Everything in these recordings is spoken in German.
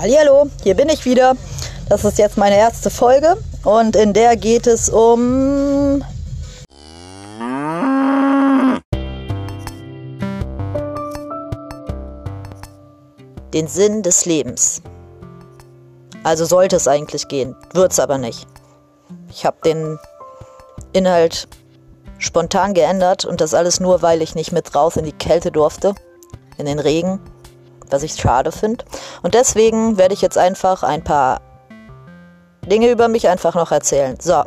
Hallo, hier bin ich wieder. Das ist jetzt meine erste Folge und in der geht es um den Sinn des Lebens. Also sollte es eigentlich gehen, wird es aber nicht. Ich habe den Inhalt spontan geändert und das alles nur, weil ich nicht mit raus in die Kälte durfte, in den Regen, was ich schade finde. Und deswegen werde ich jetzt einfach ein paar Dinge über mich einfach noch erzählen. So.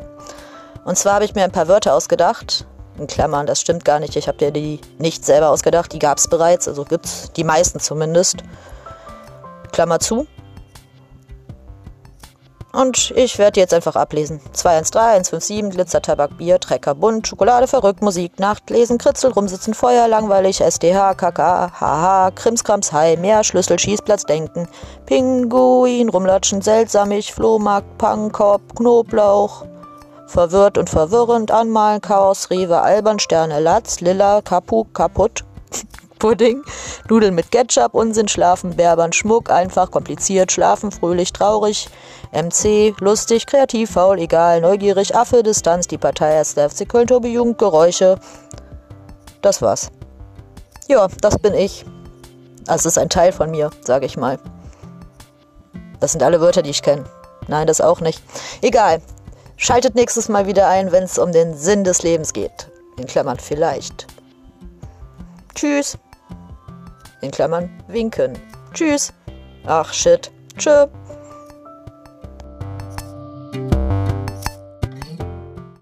Und zwar habe ich mir ein paar Wörter ausgedacht. In Klammern, das stimmt gar nicht. Ich habe dir die nicht selber ausgedacht. Die gab es bereits. Also gibt es die meisten zumindest. Klammer zu. Und ich werde jetzt einfach ablesen. 213, 157, Glitzer, Tabak, Bier, Trecker, Bunt, Schokolade, verrückt, Musik, Nacht, Lesen, Kritzel, Rumsitzen, Feuer, langweilig, SDH, KK, HH, Krimskrams, Hai, Meer, Schlüssel, Schießplatz, Denken, Pinguin, Rumlatschen, Seltsamig, Flohmarkt, Punkkorb, Knoblauch, verwirrt und verwirrend, Anmalen, Chaos, Rewe, Albern, Sterne, Latz, Lilla, Kapu, Kaputt, Pudding, Nudeln mit Ketchup, Unsinn, Schlafen, Berbern, Schmuck, einfach, kompliziert, Schlafen, fröhlich, traurig, MC, lustig, kreativ, faul, egal, neugierig, Affe, Distanz, die Partei erste FC Köln, Tobi Jugend, Geräusche. Das war's. Ja, das bin ich. Das ist ein Teil von mir, sage ich mal. Das sind alle Wörter, die ich kenne. Nein, das auch nicht. Egal. Schaltet nächstes Mal wieder ein, wenn es um den Sinn des Lebens geht. In Klammern vielleicht. Tschüss in Klammern winken. Tschüss. Ach shit. Tschö.